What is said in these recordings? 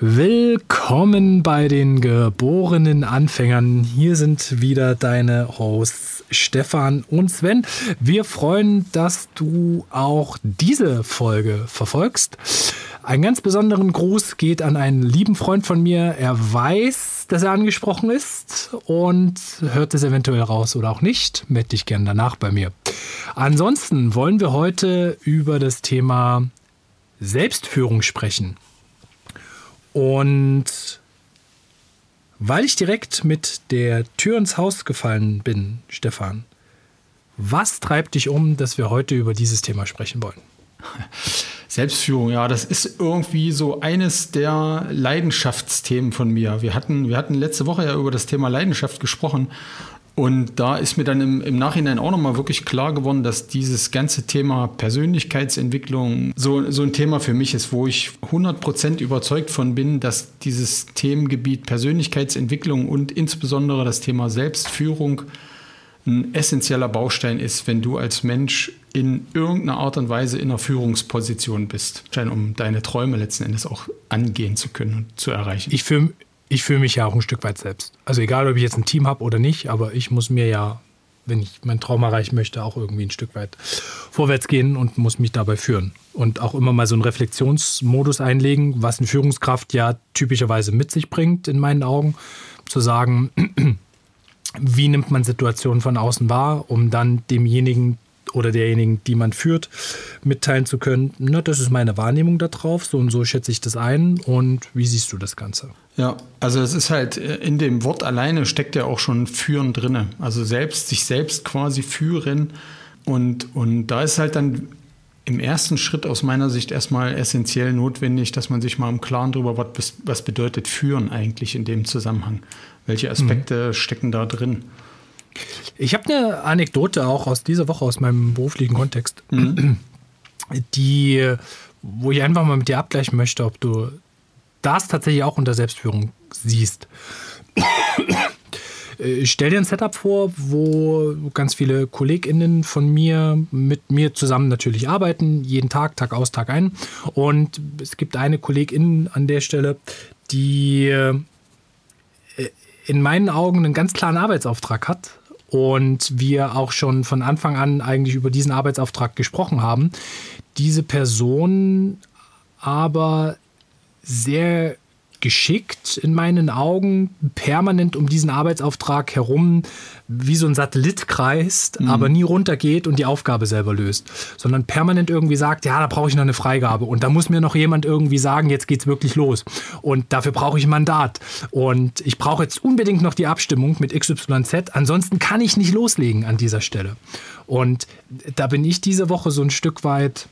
Willkommen bei den geborenen Anfängern. Hier sind wieder deine Hosts Stefan und Sven. Wir freuen, dass du auch diese Folge verfolgst. Ein ganz besonderen Gruß geht an einen lieben Freund von mir. Er weiß, dass er angesprochen ist und hört es eventuell raus oder auch nicht. Meld dich gerne danach bei mir. Ansonsten wollen wir heute über das Thema Selbstführung sprechen. Und weil ich direkt mit der Tür ins Haus gefallen bin, Stefan, was treibt dich um, dass wir heute über dieses Thema sprechen wollen? Selbstführung, ja, das ist irgendwie so eines der Leidenschaftsthemen von mir. Wir hatten, wir hatten letzte Woche ja über das Thema Leidenschaft gesprochen und da ist mir dann im, im Nachhinein auch nochmal wirklich klar geworden, dass dieses ganze Thema Persönlichkeitsentwicklung so, so ein Thema für mich ist, wo ich 100% überzeugt von bin, dass dieses Themengebiet Persönlichkeitsentwicklung und insbesondere das Thema Selbstführung ein essentieller Baustein ist, wenn du als Mensch in irgendeiner Art und Weise in einer Führungsposition bist, um deine Träume letzten Endes auch angehen zu können und zu erreichen. Ich für, ich fühle mich ja auch ein Stück weit selbst. Also egal, ob ich jetzt ein Team habe oder nicht, aber ich muss mir ja, wenn ich meinen Traum erreichen möchte, auch irgendwie ein Stück weit vorwärts gehen und muss mich dabei führen. Und auch immer mal so einen Reflexionsmodus einlegen, was eine Führungskraft ja typischerweise mit sich bringt, in meinen Augen. Zu sagen, wie nimmt man Situationen von außen wahr, um dann demjenigen oder derjenigen, die man führt, mitteilen zu können, na, das ist meine Wahrnehmung darauf, so und so schätze ich das ein und wie siehst du das Ganze? Ja, also es ist halt, äh, in dem Wort alleine steckt ja auch schon führen drinne. Also selbst, sich selbst quasi führen und, und da ist halt dann im ersten Schritt aus meiner Sicht erstmal essentiell notwendig, dass man sich mal im Klaren darüber was, was bedeutet führen eigentlich in dem Zusammenhang. Welche Aspekte mhm. stecken da drin? Ich habe eine Anekdote auch aus dieser Woche aus meinem beruflichen Kontext, mhm. die, wo ich einfach mal mit dir abgleichen möchte, ob du das tatsächlich auch unter Selbstführung siehst. Ich stell dir ein Setup vor, wo ganz viele KollegInnen von mir mit mir zusammen natürlich arbeiten, jeden Tag, Tag aus, Tag ein. Und es gibt eine Kollegin an der Stelle, die äh, in meinen Augen einen ganz klaren Arbeitsauftrag hat und wir auch schon von Anfang an eigentlich über diesen Arbeitsauftrag gesprochen haben. Diese Person aber sehr geschickt in meinen Augen permanent um diesen Arbeitsauftrag herum wie so ein Satellit kreist, mhm. aber nie runtergeht und die Aufgabe selber löst, sondern permanent irgendwie sagt, ja, da brauche ich noch eine Freigabe. Und da muss mir noch jemand irgendwie sagen, jetzt geht's wirklich los. Und dafür brauche ich ein Mandat. Und ich brauche jetzt unbedingt noch die Abstimmung mit XYZ, ansonsten kann ich nicht loslegen an dieser Stelle. Und da bin ich diese Woche so ein Stück weit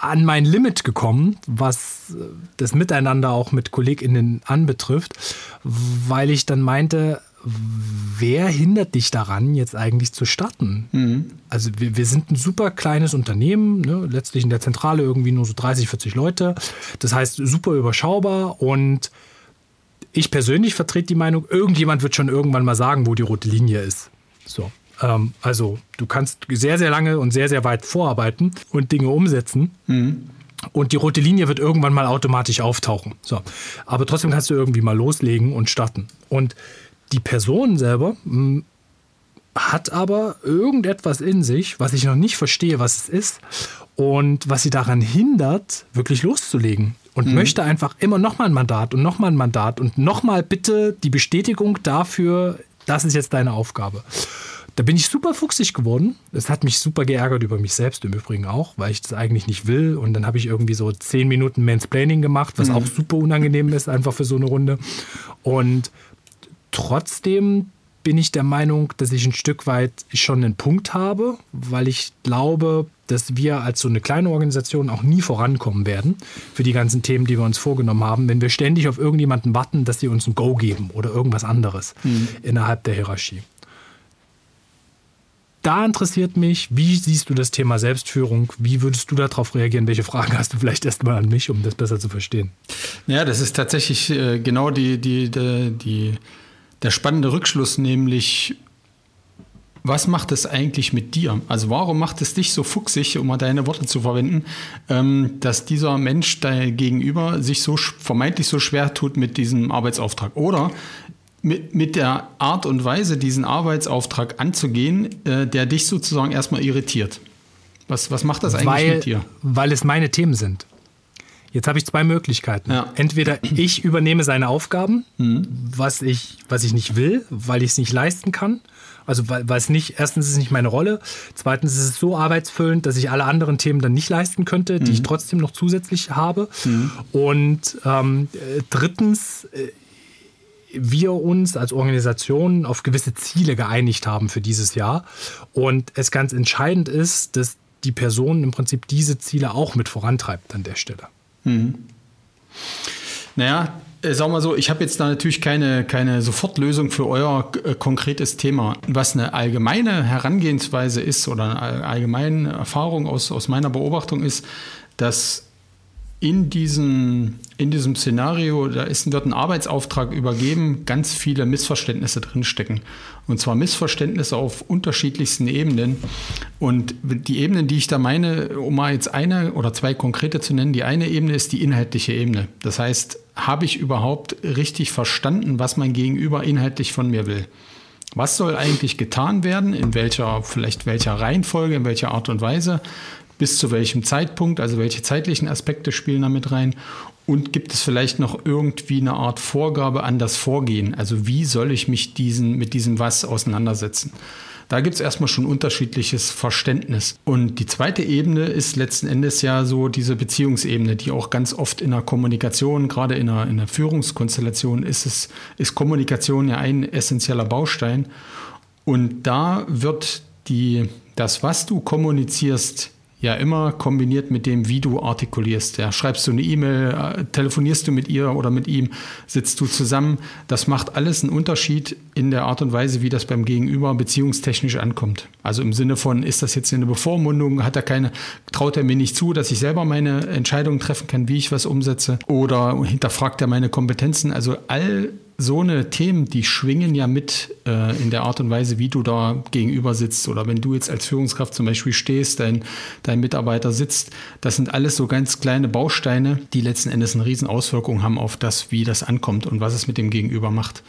an mein Limit gekommen, was das Miteinander auch mit KollegInnen anbetrifft, weil ich dann meinte, wer hindert dich daran, jetzt eigentlich zu starten? Mhm. Also wir, wir sind ein super kleines Unternehmen, ne? letztlich in der Zentrale irgendwie nur so 30, 40 Leute. Das heißt, super überschaubar und ich persönlich vertrete die Meinung, irgendjemand wird schon irgendwann mal sagen, wo die rote Linie ist. So. Ähm, also du kannst sehr, sehr lange und sehr, sehr weit vorarbeiten und Dinge umsetzen. Mhm. Und die rote Linie wird irgendwann mal automatisch auftauchen. So. Aber trotzdem kannst du irgendwie mal loslegen und starten. Und die Person selber mh, hm, hat aber irgendetwas in sich, was ich noch nicht verstehe, was es ist. Und was sie daran hindert, wirklich loszulegen. Und mhm. möchte einfach immer nochmal ein Mandat und nochmal ein Mandat und nochmal bitte die Bestätigung dafür, das ist jetzt deine Aufgabe. Da bin ich super fuchsig geworden. Es hat mich super geärgert über mich selbst im Übrigen auch, weil ich das eigentlich nicht will. Und dann habe ich irgendwie so zehn Minuten Mansplaining gemacht, was mhm. auch super unangenehm ist, einfach für so eine Runde. Und trotzdem bin ich der Meinung, dass ich ein Stück weit schon einen Punkt habe, weil ich glaube, dass wir als so eine kleine Organisation auch nie vorankommen werden für die ganzen Themen, die wir uns vorgenommen haben, wenn wir ständig auf irgendjemanden warten, dass sie uns ein Go geben oder irgendwas anderes mhm. innerhalb der Hierarchie. Da interessiert mich, wie siehst du das Thema Selbstführung? Wie würdest du darauf reagieren? Welche Fragen hast du vielleicht erstmal an mich, um das besser zu verstehen? Ja, das ist tatsächlich äh, genau die, die, die, die der spannende Rückschluss, nämlich was macht es eigentlich mit dir? Also warum macht es dich so fuchsig, um mal deine Worte zu verwenden, ähm, dass dieser Mensch dein Gegenüber sich so vermeintlich so schwer tut mit diesem Arbeitsauftrag? Oder mit, mit der Art und Weise, diesen Arbeitsauftrag anzugehen, äh, der dich sozusagen erstmal irritiert? Was, was macht das eigentlich weil, mit dir? Weil es meine Themen sind. Jetzt habe ich zwei Möglichkeiten. Ja. Entweder ich übernehme seine Aufgaben, mhm. was, ich, was ich nicht will, weil ich es nicht leisten kann. Also weil, weil es nicht, erstens ist es nicht meine Rolle, zweitens ist es so arbeitsfüllend, dass ich alle anderen Themen dann nicht leisten könnte, die mhm. ich trotzdem noch zusätzlich habe. Mhm. Und ähm, drittens, äh, wir uns als Organisation auf gewisse Ziele geeinigt haben für dieses Jahr. Und es ganz entscheidend ist, dass die Person im Prinzip diese Ziele auch mit vorantreibt an der Stelle. Mhm. Naja, äh, sagen wir so, ich habe jetzt da natürlich keine, keine Sofortlösung für euer äh, konkretes Thema. Was eine allgemeine Herangehensweise ist oder eine allgemeine Erfahrung aus, aus meiner Beobachtung ist, dass in diesem, in diesem Szenario, da ist, wird ein Arbeitsauftrag übergeben, ganz viele Missverständnisse drinstecken. Und zwar Missverständnisse auf unterschiedlichsten Ebenen. Und die Ebenen, die ich da meine, um mal jetzt eine oder zwei konkrete zu nennen, die eine Ebene ist die inhaltliche Ebene. Das heißt, habe ich überhaupt richtig verstanden, was mein Gegenüber inhaltlich von mir will? Was soll eigentlich getan werden? In welcher, vielleicht welcher Reihenfolge, in welcher Art und Weise? Bis zu welchem Zeitpunkt, also welche zeitlichen Aspekte spielen da mit rein und gibt es vielleicht noch irgendwie eine Art Vorgabe an das Vorgehen, also wie soll ich mich diesen, mit diesem Was auseinandersetzen. Da gibt es erstmal schon unterschiedliches Verständnis. Und die zweite Ebene ist letzten Endes ja so diese Beziehungsebene, die auch ganz oft in der Kommunikation, gerade in der, in der Führungskonstellation, ist es, ist Kommunikation ja ein essentieller Baustein. Und da wird die, das, was du kommunizierst, ja immer kombiniert mit dem, wie du artikulierst. Ja, schreibst du eine E-Mail, äh, telefonierst du mit ihr oder mit ihm, sitzt du zusammen. Das macht alles einen Unterschied in der Art und Weise, wie das beim Gegenüber beziehungstechnisch ankommt. Also im Sinne von, ist das jetzt eine Bevormundung, hat er keine, traut er mir nicht zu, dass ich selber meine Entscheidungen treffen kann, wie ich was umsetze oder hinterfragt er meine Kompetenzen. Also all so eine Themen, die schwingen ja mit äh, in der Art und Weise, wie du da gegenüber sitzt. Oder wenn du jetzt als Führungskraft zum Beispiel stehst, dein, dein Mitarbeiter sitzt, das sind alles so ganz kleine Bausteine, die letzten Endes eine riesen Auswirkung haben auf das, wie das ankommt und was es mit dem Gegenüber macht.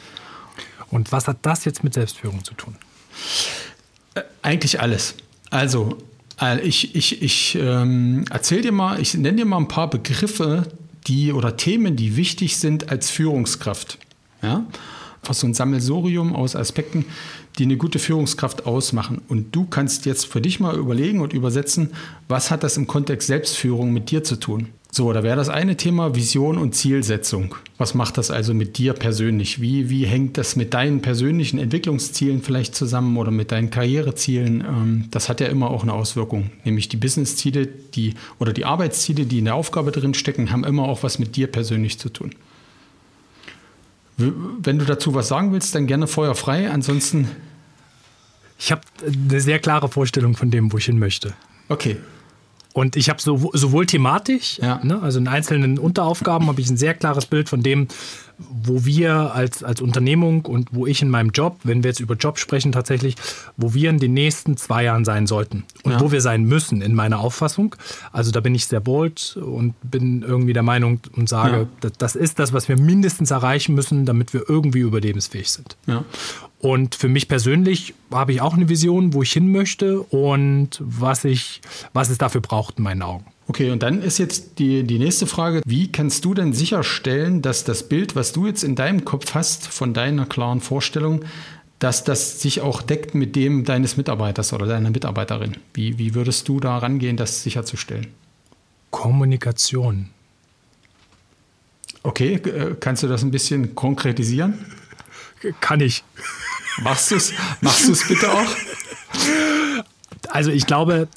Und was hat das jetzt mit Selbstführung zu tun? Äh, eigentlich alles. Also, äh, ich, ich, ich ähm, erzähl dir mal, ich nenne dir mal ein paar Begriffe, die oder Themen, die wichtig sind als Führungskraft. Ja? Einfach so ein Sammelsurium aus Aspekten, die eine gute Führungskraft ausmachen. Und du kannst jetzt für dich mal überlegen und übersetzen, was hat das im Kontext Selbstführung mit dir zu tun? So, da wäre das eine Thema Vision und Zielsetzung. Was macht das also mit dir persönlich? Wie, wie hängt das mit deinen persönlichen Entwicklungszielen vielleicht zusammen oder mit deinen Karrierezielen? Ähm, das hat ja immer auch eine Auswirkung. Nämlich die Businessziele die, oder die Arbeitsziele, die in der Aufgabe drin stecken, haben immer auch was mit dir persönlich zu tun. Wenn du dazu was sagen willst, dann gerne Feuer frei. Ansonsten. Ich habe eine sehr klare Vorstellung von dem, wo ich hin möchte. Okay. Und ich habe sowohl thematisch, ja. ne, also in einzelnen Unteraufgaben habe ich ein sehr klares Bild von dem, wo wir als, als Unternehmung und wo ich in meinem Job, wenn wir jetzt über Job sprechen tatsächlich, wo wir in den nächsten zwei Jahren sein sollten und ja. wo wir sein müssen in meiner Auffassung. Also da bin ich sehr bold und bin irgendwie der Meinung und sage, ja. das, das, ist das, was wir mindestens erreichen müssen, damit wir irgendwie überlebensfähig sind. Ja. Und für mich persönlich habe ich auch eine Vision, wo ich hin möchte und was, ich, was es dafür braucht in meinen Augen. Okay, und dann ist jetzt die, die nächste Frage, wie kannst du denn sicherstellen, dass das Bild, was du jetzt in deinem Kopf hast, von deiner klaren Vorstellung, dass das sich auch deckt mit dem deines Mitarbeiters oder deiner Mitarbeiterin? Wie, wie würdest du da rangehen, das sicherzustellen? Kommunikation. Okay, äh, kannst du das ein bisschen konkretisieren? Kann ich. Machst du es machst du's bitte auch? Also ich glaube,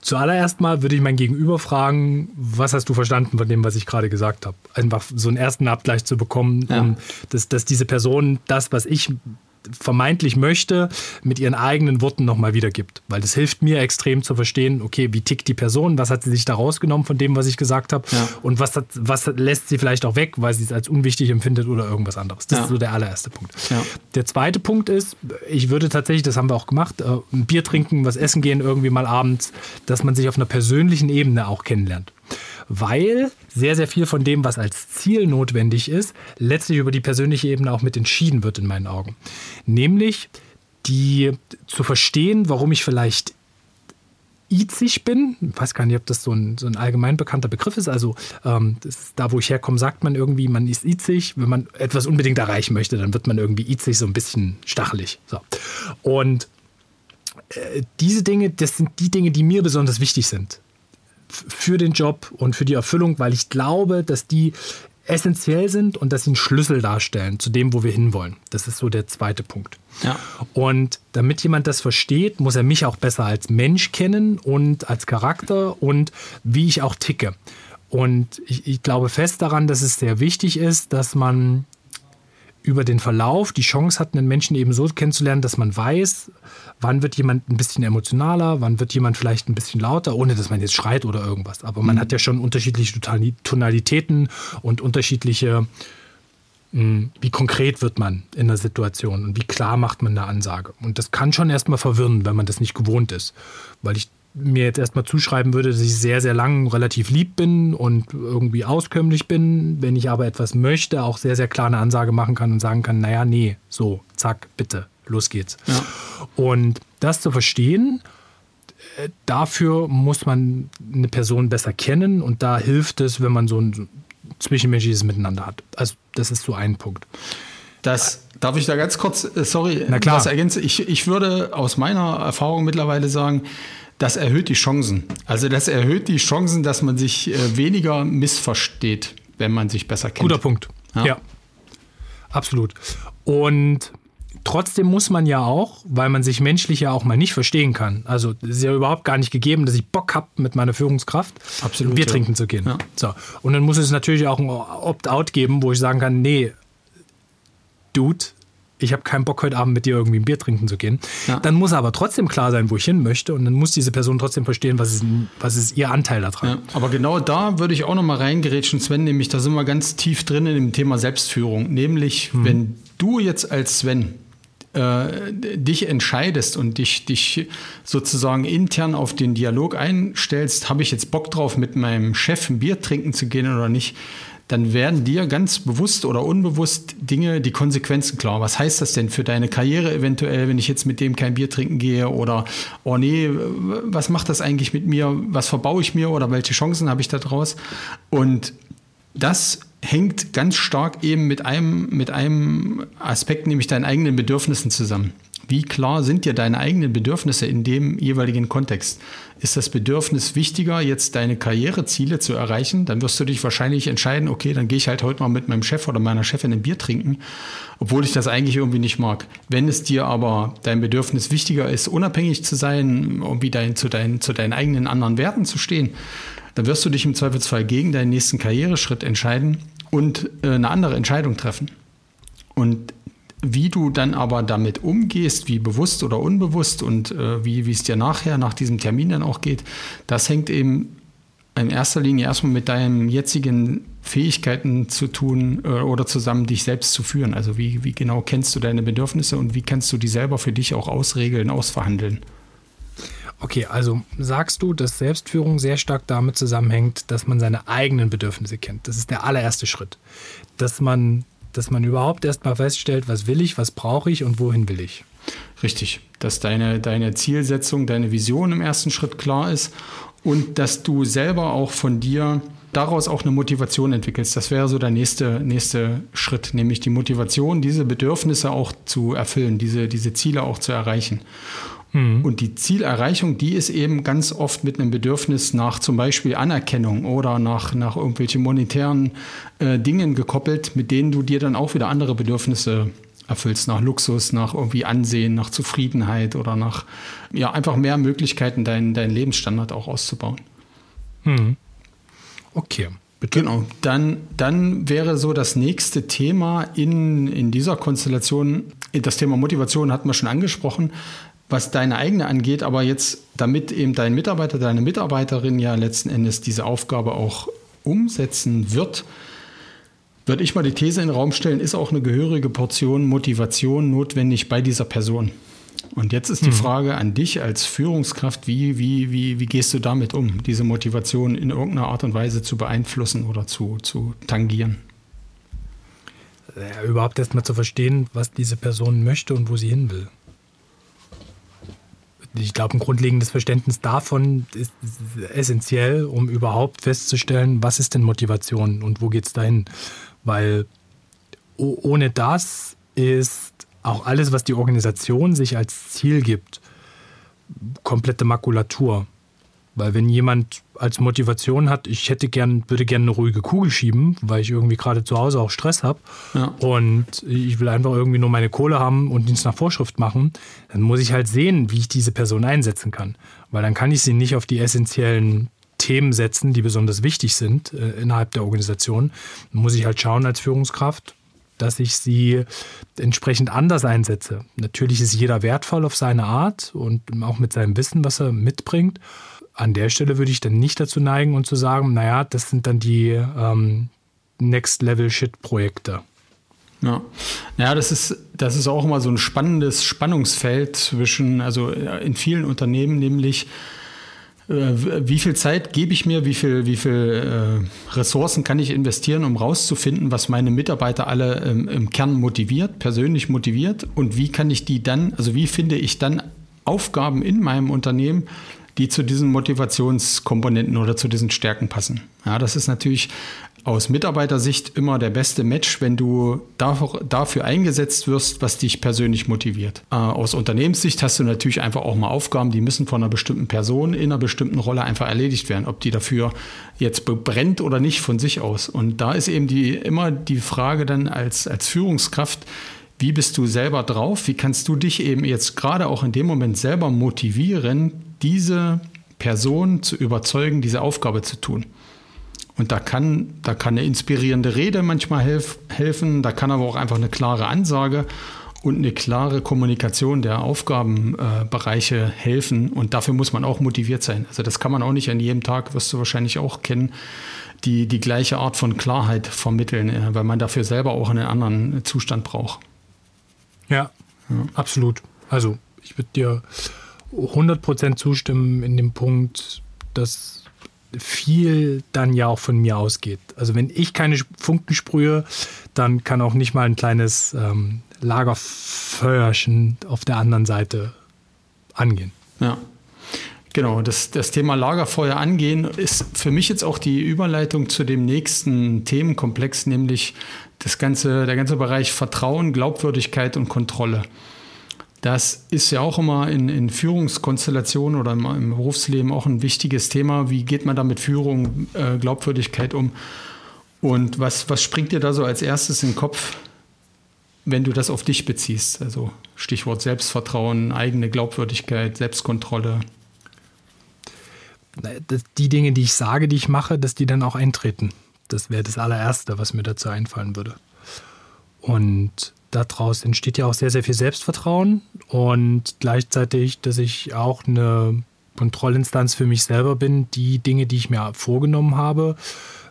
zuallererst mal würde ich mein Gegenüber fragen, was hast du verstanden von dem, was ich gerade gesagt habe? Einfach so einen ersten Abgleich zu bekommen, ja. um, dass, dass diese Person das, was ich vermeintlich möchte, mit ihren eigenen Worten nochmal wiedergibt. Weil das hilft mir extrem zu verstehen, okay, wie tickt die Person, was hat sie sich da rausgenommen von dem, was ich gesagt habe ja. und was, hat, was lässt sie vielleicht auch weg, weil sie es als unwichtig empfindet oder irgendwas anderes. Das ja. ist so der allererste Punkt. Ja. Der zweite Punkt ist, ich würde tatsächlich, das haben wir auch gemacht, äh, ein Bier trinken, was essen gehen irgendwie mal abends, dass man sich auf einer persönlichen Ebene auch kennenlernt weil sehr, sehr viel von dem, was als Ziel notwendig ist, letztlich über die persönliche Ebene auch mit entschieden wird in meinen Augen. Nämlich die zu verstehen, warum ich vielleicht izig bin. Ich weiß gar nicht, ob das so ein, so ein allgemein bekannter Begriff ist. Also ähm, ist, da, wo ich herkomme, sagt man irgendwie, man ist izig. Wenn man etwas unbedingt erreichen möchte, dann wird man irgendwie izig, so ein bisschen stachelig. So. Und äh, diese Dinge, das sind die Dinge, die mir besonders wichtig sind für den Job und für die Erfüllung, weil ich glaube, dass die essentiell sind und dass sie einen Schlüssel darstellen zu dem, wo wir hinwollen. Das ist so der zweite Punkt. Ja. Und damit jemand das versteht, muss er mich auch besser als Mensch kennen und als Charakter und wie ich auch ticke. Und ich, ich glaube fest daran, dass es sehr wichtig ist, dass man über den Verlauf die Chance hat, einen Menschen eben so kennenzulernen, dass man weiß, wann wird jemand ein bisschen emotionaler, wann wird jemand vielleicht ein bisschen lauter, ohne dass man jetzt schreit oder irgendwas. Aber man mhm. hat ja schon unterschiedliche Tonalitäten und unterschiedliche, hm, wie konkret wird man in der Situation und wie klar macht man eine Ansage. Und das kann schon erstmal verwirren, wenn man das nicht gewohnt ist. Weil ich mir jetzt erstmal zuschreiben würde, dass ich sehr, sehr lang relativ lieb bin und irgendwie auskömmlich bin. Wenn ich aber etwas möchte, auch sehr, sehr klar eine Ansage machen kann und sagen kann, naja, nee, so, zack, bitte, los geht's. Ja. Und das zu verstehen, äh, dafür muss man eine Person besser kennen und da hilft es, wenn man so ein zwischenmenschliches Miteinander hat. Also das ist so ein Punkt. Das darf ich da ganz kurz, äh, sorry, Na klar. was ergänzen. Ich, ich würde aus meiner Erfahrung mittlerweile sagen, das erhöht die Chancen. Also das erhöht die Chancen, dass man sich äh, weniger missversteht, wenn man sich besser kennt. Guter Punkt. Ja. ja. Absolut. Und trotzdem muss man ja auch, weil man sich menschlich ja auch mal nicht verstehen kann. Also es ist ja überhaupt gar nicht gegeben, dass ich Bock habe, mit meiner Führungskraft Absolut, Bier ja. trinken zu gehen. Ja. So. Und dann muss es natürlich auch ein Opt-out geben, wo ich sagen kann, nee, Dude, ich habe keinen Bock, heute Abend mit dir irgendwie ein Bier trinken zu gehen. Ja. Dann muss aber trotzdem klar sein, wo ich hin möchte. Und dann muss diese Person trotzdem verstehen, was ist, was ist ihr Anteil daran. Ja, aber genau da würde ich auch noch mal reingerätschen, Sven, nämlich da sind wir ganz tief drin in dem Thema Selbstführung. Nämlich, hm. wenn du jetzt als Sven äh, dich entscheidest und dich, dich sozusagen intern auf den Dialog einstellst, habe ich jetzt Bock drauf, mit meinem Chef ein Bier trinken zu gehen oder nicht, dann werden dir ganz bewusst oder unbewusst Dinge, die Konsequenzen klar. Was heißt das denn für deine Karriere eventuell, wenn ich jetzt mit dem kein Bier trinken gehe oder, oh nee, was macht das eigentlich mit mir? Was verbaue ich mir oder welche Chancen habe ich da draus? Und das hängt ganz stark eben mit einem, mit einem Aspekt, nämlich deinen eigenen Bedürfnissen zusammen. Wie klar sind dir deine eigenen Bedürfnisse in dem jeweiligen Kontext? Ist das Bedürfnis wichtiger, jetzt deine Karriereziele zu erreichen? Dann wirst du dich wahrscheinlich entscheiden, okay, dann gehe ich halt heute mal mit meinem Chef oder meiner Chefin ein Bier trinken, obwohl ich das eigentlich irgendwie nicht mag. Wenn es dir aber dein Bedürfnis wichtiger ist, unabhängig zu sein, irgendwie dein, zu, dein, zu deinen eigenen anderen Werten zu stehen, dann wirst du dich im Zweifelsfall gegen deinen nächsten Karriereschritt entscheiden und äh, eine andere Entscheidung treffen. Und wie du dann aber damit umgehst, wie bewusst oder unbewusst und äh, wie, es dir nachher nach diesem Termin dann auch geht, das hängt eben in erster Linie erstmal mit deinen jetzigen Fähigkeiten zu tun äh, oder zusammen dich selbst zu führen. Also wie, wie genau kennst du deine Bedürfnisse und wie kannst du die selber für dich auch ausregeln, ausverhandeln? Okay, also sagst du, dass Selbstführung sehr stark damit zusammenhängt, dass man seine eigenen Bedürfnisse kennt. Das ist der allererste Schritt. Dass man dass man überhaupt erstmal feststellt, was will ich, was brauche ich und wohin will ich. Richtig, dass deine, deine Zielsetzung, deine Vision im ersten Schritt klar ist und dass du selber auch von dir daraus auch eine Motivation entwickelst. Das wäre so der nächste, nächste Schritt, nämlich die Motivation, diese Bedürfnisse auch zu erfüllen, diese, diese Ziele auch zu erreichen. Mhm. Und die Zielerreichung, die ist eben ganz oft mit einem Bedürfnis nach zum Beispiel Anerkennung oder nach, nach irgendwelchen monetären äh, Dingen gekoppelt, mit denen du dir dann auch wieder andere Bedürfnisse erfüllst, nach Luxus, nach irgendwie Ansehen, nach Zufriedenheit oder nach ja einfach mehr Möglichkeiten, deinen dein Lebensstandard auch auszubauen. Hm. Okay. Bitte. Genau, dann, dann wäre so das nächste Thema in, in dieser Konstellation, das Thema Motivation hatten wir schon angesprochen, was deine eigene angeht, aber jetzt, damit eben dein Mitarbeiter, deine Mitarbeiterin ja letzten Endes diese Aufgabe auch umsetzen wird, würde ich mal die These in den Raum stellen, ist auch eine gehörige Portion Motivation notwendig bei dieser Person. Und jetzt ist die mhm. Frage an dich als Führungskraft, wie, wie, wie, wie gehst du damit um, diese Motivation in irgendeiner Art und Weise zu beeinflussen oder zu, zu tangieren? Ja, überhaupt erstmal zu verstehen, was diese Person möchte und wo sie hin will. Ich glaube, ein grundlegendes Verständnis davon ist essentiell, um überhaupt festzustellen, was ist denn Motivation und wo geht es dahin. Weil ohne das ist auch alles, was die Organisation sich als Ziel gibt, komplette Makulatur. Weil wenn jemand als Motivation hat, ich hätte gern, würde gerne eine ruhige Kugel schieben, weil ich irgendwie gerade zu Hause auch Stress habe ja. und ich will einfach irgendwie nur meine Kohle haben und Dienst nach Vorschrift machen, dann muss ich halt sehen, wie ich diese Person einsetzen kann. Weil dann kann ich sie nicht auf die essentiellen Themen setzen, die besonders wichtig sind äh, innerhalb der Organisation. Dann muss ich halt schauen als Führungskraft, dass ich sie entsprechend anders einsetze. Natürlich ist jeder wertvoll auf seine Art und auch mit seinem Wissen, was er mitbringt. An der Stelle würde ich dann nicht dazu neigen und zu sagen, naja, das sind dann die ähm, Next-Level-Shit-Projekte. Ja. ja, das ist, das ist auch immer so ein spannendes Spannungsfeld zwischen, also in vielen Unternehmen nämlich, äh, wie viel Zeit gebe ich mir, wie viel, wie viel äh, Ressourcen kann ich investieren, um rauszufinden, was meine Mitarbeiter alle ähm, im Kern motiviert, persönlich motiviert und wie kann ich die dann, also wie finde ich dann Aufgaben in meinem Unternehmen, die zu diesen Motivationskomponenten oder zu diesen Stärken passen. Ja, das ist natürlich aus Mitarbeitersicht immer der beste Match, wenn du dafür eingesetzt wirst, was dich persönlich motiviert. Äh, aus Unternehmenssicht hast du natürlich einfach auch mal Aufgaben, die müssen von einer bestimmten Person in einer bestimmten Rolle einfach erledigt werden, ob die dafür jetzt brennt oder nicht von sich aus. Und da ist eben die, immer die Frage dann als, als Führungskraft, wie bist du selber drauf? Wie kannst du dich eben jetzt gerade auch in dem Moment selber motivieren, diese Person zu überzeugen, diese Aufgabe zu tun? Und da kann, da kann eine inspirierende Rede manchmal helf, helfen, da kann aber auch einfach eine klare Ansage und eine klare Kommunikation der Aufgabenbereiche äh, helfen. Und dafür muss man auch motiviert sein. Also das kann man auch nicht an jedem Tag, wirst du wahrscheinlich auch kennen, die, die gleiche Art von Klarheit vermitteln, äh, weil man dafür selber auch einen anderen Zustand braucht. Ja, ja. absolut. Also ich würde dir 100% zustimmen in dem Punkt, dass viel dann ja auch von mir ausgeht. Also wenn ich keine Funken sprühe, dann kann auch nicht mal ein kleines ähm, Lagerfeuerchen auf der anderen Seite angehen. Ja. Genau, das, das Thema Lagerfeuer angehen ist für mich jetzt auch die Überleitung zu dem nächsten Themenkomplex, nämlich das ganze, der ganze Bereich Vertrauen, Glaubwürdigkeit und Kontrolle. Das ist ja auch immer in, in Führungskonstellationen oder im, im, Berufsleben auch ein wichtiges Thema. Wie geht man da mit Führung, äh, Glaubwürdigkeit um? Und was, was springt dir da so als erstes in den Kopf, wenn du das auf dich beziehst? Also Stichwort Selbstvertrauen, eigene Glaubwürdigkeit, Selbstkontrolle. Die Dinge, die ich sage, die ich mache, dass die dann auch eintreten. Das wäre das allererste, was mir dazu einfallen würde. Und daraus entsteht ja auch sehr, sehr viel Selbstvertrauen und gleichzeitig, dass ich auch eine Kontrollinstanz für mich selber bin, die Dinge, die ich mir vorgenommen habe.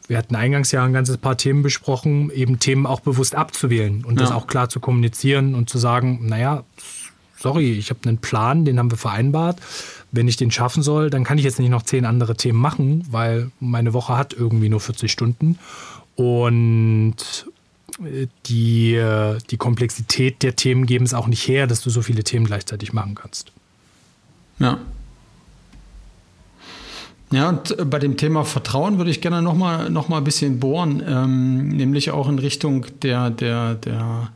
Wir hatten eingangs ja ein ganzes paar Themen besprochen, eben Themen auch bewusst abzuwählen und ja. das auch klar zu kommunizieren und zu sagen, naja, sorry, ich habe einen Plan, den haben wir vereinbart. Wenn ich den schaffen soll, dann kann ich jetzt nicht noch zehn andere Themen machen, weil meine Woche hat irgendwie nur 40 Stunden. Und die, äh, die Komplexität der Themen geben es auch nicht her, dass du so viele Themen gleichzeitig machen kannst. Ja. Ja, und äh, bei dem Thema Vertrauen würde ich gerne nochmal noch mal ein bisschen bohren, ähm, nämlich auch in Richtung der, der, der,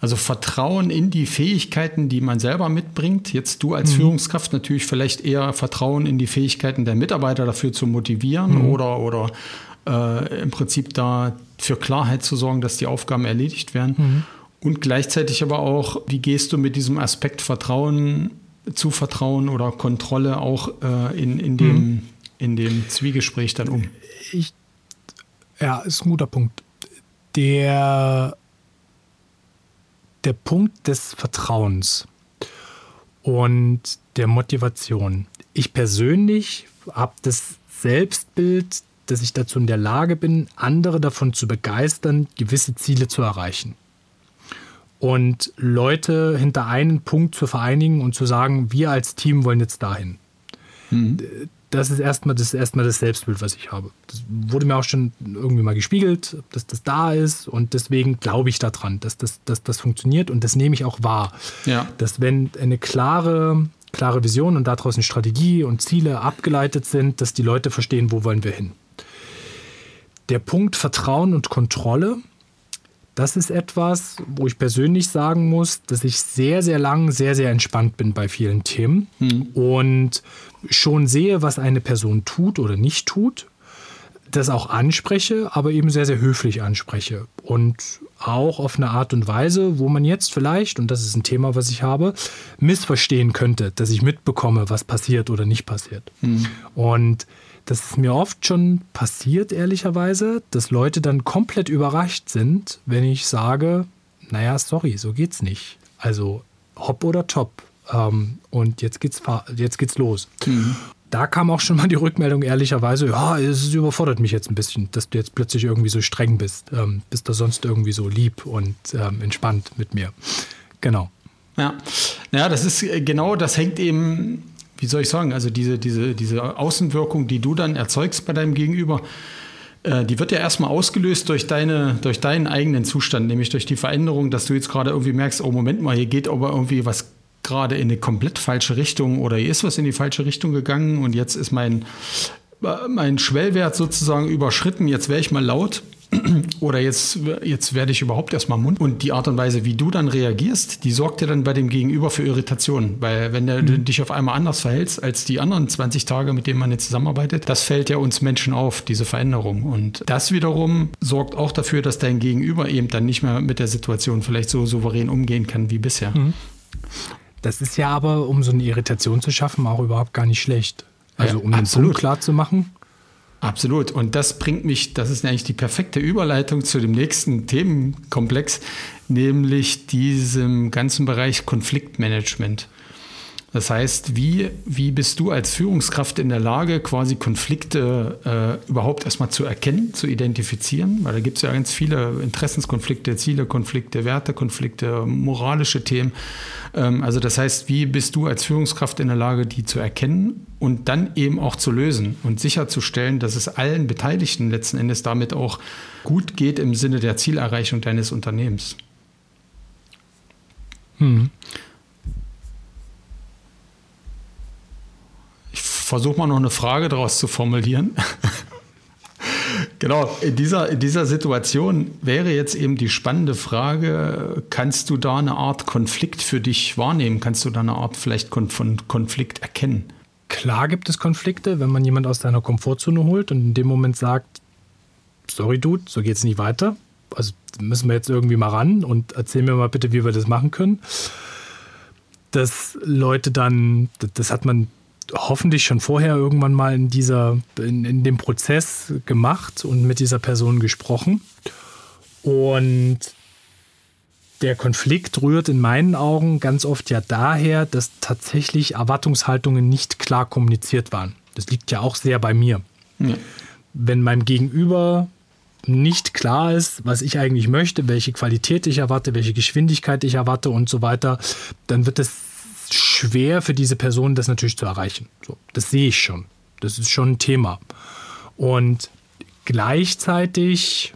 also Vertrauen in die Fähigkeiten, die man selber mitbringt. Jetzt du als mhm. Führungskraft natürlich vielleicht eher Vertrauen in die Fähigkeiten der Mitarbeiter dafür zu motivieren mhm. oder, oder äh, im Prinzip da für Klarheit zu sorgen, dass die Aufgaben erledigt werden. Mhm. Und gleichzeitig aber auch, wie gehst du mit diesem Aspekt Vertrauen, Zuvertrauen oder Kontrolle auch äh, in, in, dem, mhm. in dem Zwiegespräch dann um? Ich, ja, ist ein guter Punkt. Der, der Punkt des Vertrauens und der Motivation. Ich persönlich habe das Selbstbild, dass ich dazu in der Lage bin, andere davon zu begeistern, gewisse Ziele zu erreichen. Und Leute hinter einen Punkt zu vereinigen und zu sagen, wir als Team wollen jetzt dahin. Mhm. Das ist erstmal das, erstmal das Selbstbild, was ich habe. Das wurde mir auch schon irgendwie mal gespiegelt, dass das da ist. Und deswegen glaube ich daran, dass das, dass das funktioniert. Und das nehme ich auch wahr. Ja. Dass wenn eine klare, klare Vision und daraus eine Strategie und Ziele abgeleitet sind, dass die Leute verstehen, wo wollen wir hin. Der Punkt Vertrauen und Kontrolle, das ist etwas, wo ich persönlich sagen muss, dass ich sehr, sehr lang sehr, sehr entspannt bin bei vielen Themen hm. und schon sehe, was eine Person tut oder nicht tut, das auch anspreche, aber eben sehr, sehr höflich anspreche und auch auf eine Art und Weise, wo man jetzt vielleicht, und das ist ein Thema, was ich habe, missverstehen könnte, dass ich mitbekomme, was passiert oder nicht passiert. Hm. Und das ist mir oft schon passiert, ehrlicherweise, dass Leute dann komplett überrascht sind, wenn ich sage, naja, sorry, so geht's nicht. Also hopp oder top. Ähm, und jetzt geht's, jetzt geht's los. Mhm. Da kam auch schon mal die Rückmeldung, ehrlicherweise, ja, es überfordert mich jetzt ein bisschen, dass du jetzt plötzlich irgendwie so streng bist. Ähm, bist du sonst irgendwie so lieb und ähm, entspannt mit mir. Genau. Ja. ja, das ist äh, genau, das hängt eben wie soll ich sagen, also diese, diese, diese Außenwirkung, die du dann erzeugst bei deinem Gegenüber, äh, die wird ja erstmal ausgelöst durch, deine, durch deinen eigenen Zustand, nämlich durch die Veränderung, dass du jetzt gerade irgendwie merkst, oh Moment mal, hier geht aber irgendwie was gerade in eine komplett falsche Richtung oder hier ist was in die falsche Richtung gegangen und jetzt ist mein, äh, mein Schwellwert sozusagen überschritten, jetzt wäre ich mal laut oder jetzt, jetzt werde ich überhaupt erstmal Mund. Und die Art und Weise, wie du dann reagierst, die sorgt ja dann bei dem Gegenüber für Irritationen. Weil wenn du mhm. dich auf einmal anders verhältst als die anderen 20 Tage, mit denen man jetzt zusammenarbeitet, das fällt ja uns Menschen auf, diese Veränderung. Und das wiederum sorgt auch dafür, dass dein Gegenüber eben dann nicht mehr mit der Situation vielleicht so souverän umgehen kann wie bisher. Mhm. Das ist ja aber, um so eine Irritation zu schaffen, auch überhaupt gar nicht schlecht. Also um ja, den Punkt klar zu machen, Absolut. Und das bringt mich, das ist eigentlich die perfekte Überleitung zu dem nächsten Themenkomplex, nämlich diesem ganzen Bereich Konfliktmanagement. Das heißt, wie, wie bist du als Führungskraft in der Lage, quasi Konflikte äh, überhaupt erstmal zu erkennen, zu identifizieren? Weil da gibt es ja ganz viele Interessenskonflikte, Zielekonflikte, Wertekonflikte, moralische Themen. Ähm, also das heißt, wie bist du als Führungskraft in der Lage, die zu erkennen und dann eben auch zu lösen und sicherzustellen, dass es allen Beteiligten letzten Endes damit auch gut geht im Sinne der Zielerreichung deines Unternehmens? Hm. Versuche mal noch eine Frage daraus zu formulieren. genau, in dieser, in dieser Situation wäre jetzt eben die spannende Frage, kannst du da eine Art Konflikt für dich wahrnehmen? Kannst du da eine Art vielleicht von Konflikt erkennen? Klar gibt es Konflikte, wenn man jemand aus seiner Komfortzone holt und in dem Moment sagt, sorry Dude, so geht es nicht weiter. Also müssen wir jetzt irgendwie mal ran und erzähl mir mal bitte, wie wir das machen können. Dass Leute dann, das hat man hoffentlich schon vorher irgendwann mal in dieser, in, in dem Prozess gemacht und mit dieser Person gesprochen. Und der Konflikt rührt in meinen Augen ganz oft ja daher, dass tatsächlich Erwartungshaltungen nicht klar kommuniziert waren. Das liegt ja auch sehr bei mir. Ja. Wenn meinem Gegenüber nicht klar ist, was ich eigentlich möchte, welche Qualität ich erwarte, welche Geschwindigkeit ich erwarte und so weiter, dann wird es schwer für diese Person, das natürlich zu erreichen. So, das sehe ich schon. Das ist schon ein Thema. Und gleichzeitig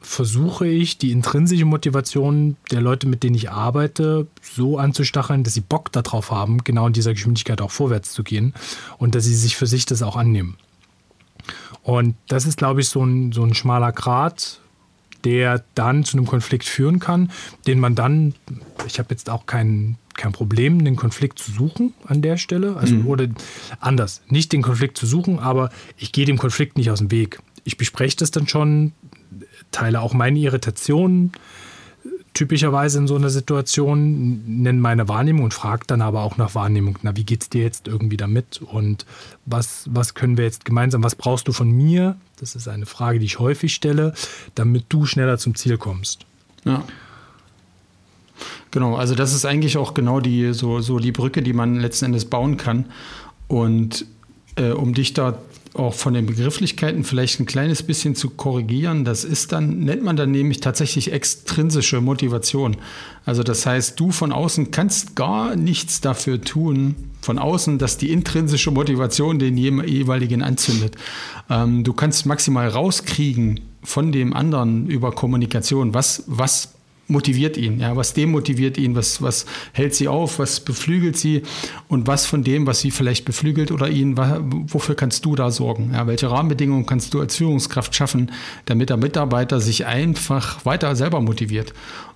versuche ich, die intrinsische Motivation der Leute, mit denen ich arbeite, so anzustacheln, dass sie Bock darauf haben, genau in dieser Geschwindigkeit auch vorwärts zu gehen und dass sie sich für sich das auch annehmen. Und das ist, glaube ich, so ein, so ein schmaler Grat, der dann zu einem Konflikt führen kann, den man dann, ich habe jetzt auch kein, kein Problem, den Konflikt zu suchen an der Stelle. Also, mhm. oder anders, nicht den Konflikt zu suchen, aber ich gehe dem Konflikt nicht aus dem Weg. Ich bespreche das dann schon, teile auch meine Irritationen, typischerweise in so einer Situation, nenne meine Wahrnehmung und frage dann aber auch nach Wahrnehmung. Na, wie geht es dir jetzt irgendwie damit? Und was, was können wir jetzt gemeinsam, was brauchst du von mir? Das ist eine Frage, die ich häufig stelle, damit du schneller zum Ziel kommst. Ja. Genau, also das ist eigentlich auch genau die, so, so die Brücke, die man letzten Endes bauen kann. Und äh, um dich da auch von den Begrifflichkeiten vielleicht ein kleines bisschen zu korrigieren, das ist dann, nennt man dann nämlich tatsächlich extrinsische Motivation. Also das heißt, du von außen kannst gar nichts dafür tun, von außen, dass die intrinsische Motivation den jeweiligen anzündet. Ähm, du kannst maximal rauskriegen von dem anderen über Kommunikation, was, was motiviert ihn, ja, was demotiviert ihn, was, was hält sie auf, was beflügelt sie und was von dem, was sie vielleicht beflügelt oder ihn, wofür kannst du da sorgen? Ja, welche Rahmenbedingungen kannst du als Führungskraft schaffen, damit der Mitarbeiter sich einfach weiter selber motiviert?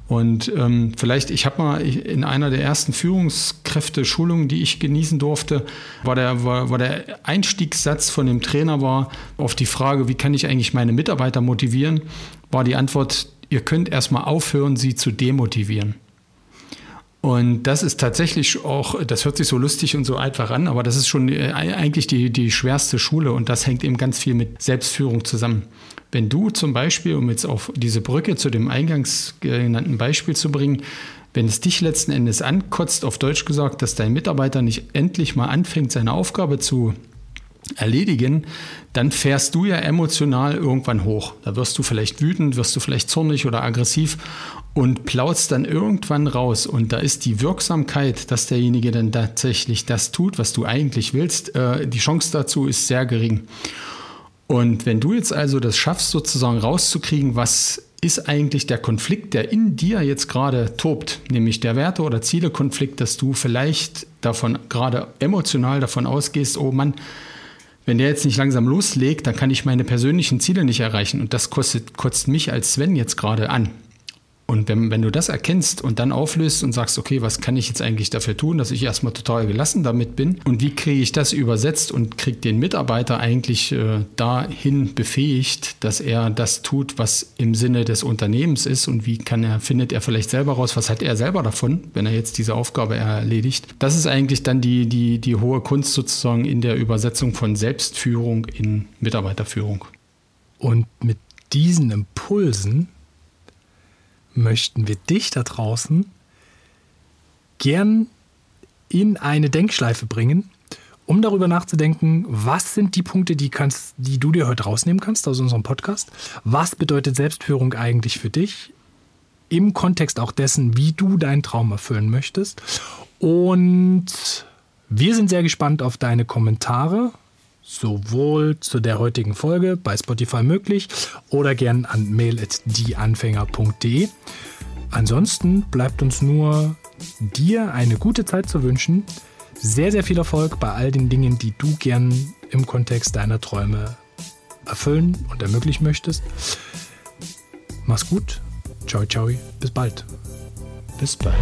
Und ähm, vielleicht, ich habe mal in einer der ersten Führungskräfte-Schulungen, die ich genießen durfte, war der, war, war der Einstiegssatz von dem Trainer war auf die Frage, wie kann ich eigentlich meine Mitarbeiter motivieren, war die Antwort, ihr könnt erstmal aufhören, sie zu demotivieren. Und das ist tatsächlich auch, das hört sich so lustig und so einfach an, aber das ist schon äh, eigentlich die, die schwerste Schule und das hängt eben ganz viel mit Selbstführung zusammen. Wenn du zum Beispiel, um jetzt auf diese Brücke zu dem eingangs genannten Beispiel zu bringen, wenn es dich letzten Endes ankotzt, auf Deutsch gesagt, dass dein Mitarbeiter nicht endlich mal anfängt, seine Aufgabe zu erledigen, dann fährst du ja emotional irgendwann hoch. Da wirst du vielleicht wütend, wirst du vielleicht zornig oder aggressiv und plautzt dann irgendwann raus. Und da ist die Wirksamkeit, dass derjenige dann tatsächlich das tut, was du eigentlich willst, äh, die Chance dazu ist sehr gering. Und wenn du jetzt also das schaffst, sozusagen rauszukriegen, was ist eigentlich der Konflikt, der in dir jetzt gerade tobt, nämlich der Werte- oder Ziele-Konflikt, dass du vielleicht davon gerade emotional davon ausgehst, oh Mann, wenn der jetzt nicht langsam loslegt, dann kann ich meine persönlichen Ziele nicht erreichen. Und das kostet, kotzt mich als Sven jetzt gerade an. Und wenn, wenn du das erkennst und dann auflöst und sagst, okay, was kann ich jetzt eigentlich dafür tun, dass ich erstmal total gelassen damit bin und wie kriege ich das übersetzt und kriege den Mitarbeiter eigentlich äh, dahin befähigt, dass er das tut, was im Sinne des Unternehmens ist und wie kann er, findet er vielleicht selber raus, was hat er selber davon, wenn er jetzt diese Aufgabe erledigt. Das ist eigentlich dann die, die, die hohe Kunst sozusagen in der Übersetzung von Selbstführung in Mitarbeiterführung. Und mit diesen Impulsen möchten wir dich da draußen gern in eine Denkschleife bringen, um darüber nachzudenken, was sind die Punkte, die, kannst, die du dir heute rausnehmen kannst aus unserem Podcast? Was bedeutet Selbstführung eigentlich für dich? Im Kontext auch dessen, wie du deinen Traum erfüllen möchtest. Und wir sind sehr gespannt auf deine Kommentare sowohl zu der heutigen Folge bei Spotify möglich oder gern an mail.dieanfänger.de. Ansonsten bleibt uns nur dir eine gute Zeit zu wünschen. Sehr, sehr viel Erfolg bei all den Dingen, die du gern im Kontext deiner Träume erfüllen und ermöglichen möchtest. Mach's gut. Ciao, ciao. Bis bald. Bis bald.